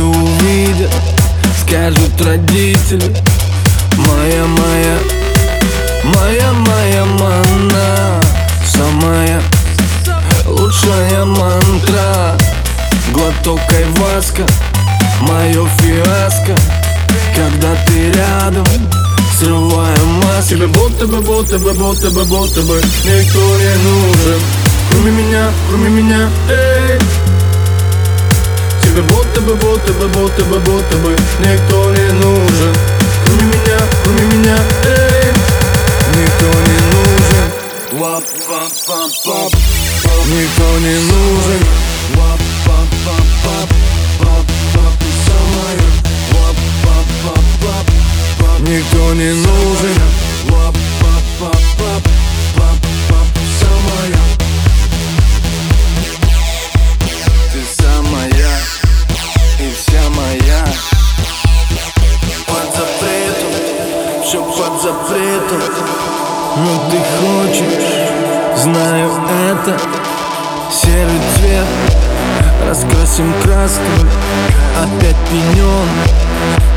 увидят Скажут родители. Моя, моя Моя, моя мана Самая лучшая мантра. Глоток айваска Мое фиаско. Когда ты рядом Срываю маску Тебе будто бы, будто бы, будто бы, будто бы Никто не нужен. Кроме меня, кроме меня, эй будто бы, будто бы, будто бы, будто бы Никто не нужен. Кроме меня, кроме меня, эй. Никто не нужен. Никто не нужен запретом Но ты хочешь, знаю это. Серый цвет раскрасим красками Опять пенен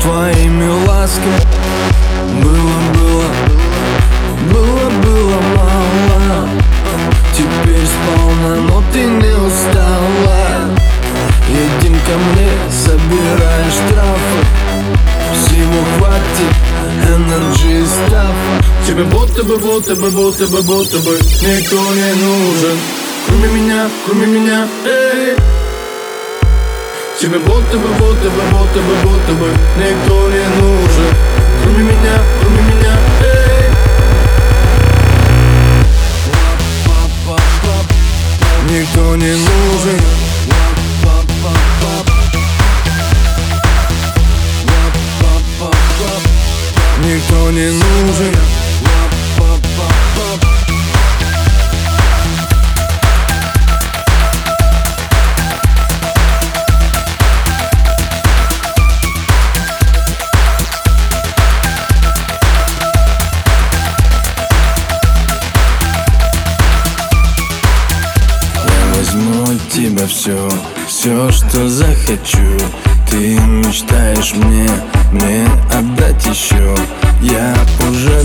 твоими ласками. Было, будто бы, будто бы, будто бы, будто бы Никто не нужен. Кроме меня, кроме меня, эй. Тебе будто бы, будто бы, будто бы, будто бы Никто не нужен. Кроме меня, кроме меня, эй. Никто не нужен. Никто не нужен тебя все, все, что захочу. Ты мечтаешь мне, мне отдать еще Я уже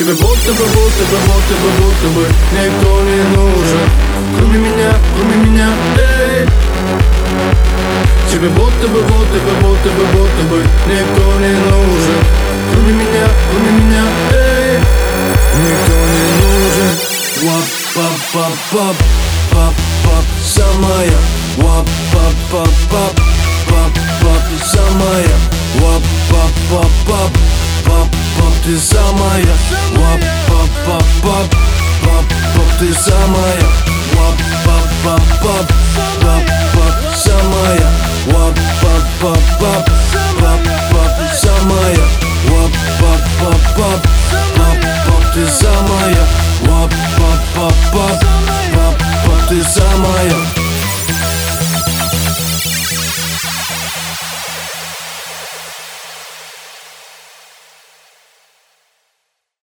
Тебе будто бы, будто бы, будто бы, будто бы Никто не нужен. Кроме меня, кроме меня, эй. Тебе будто бы, будто бы, будто бы, будто бы Никто не нужен. Кроме меня, кроме меня, эй. Никто не нужен. Вап, пап, пап, пап Пап, пап, самая. Вап, пап, пап, пап Пап, пап, самая. Вап, ты самая. Вап, пап, пап, пап Пап, пап, ты самая. Вап, пап, пап, пап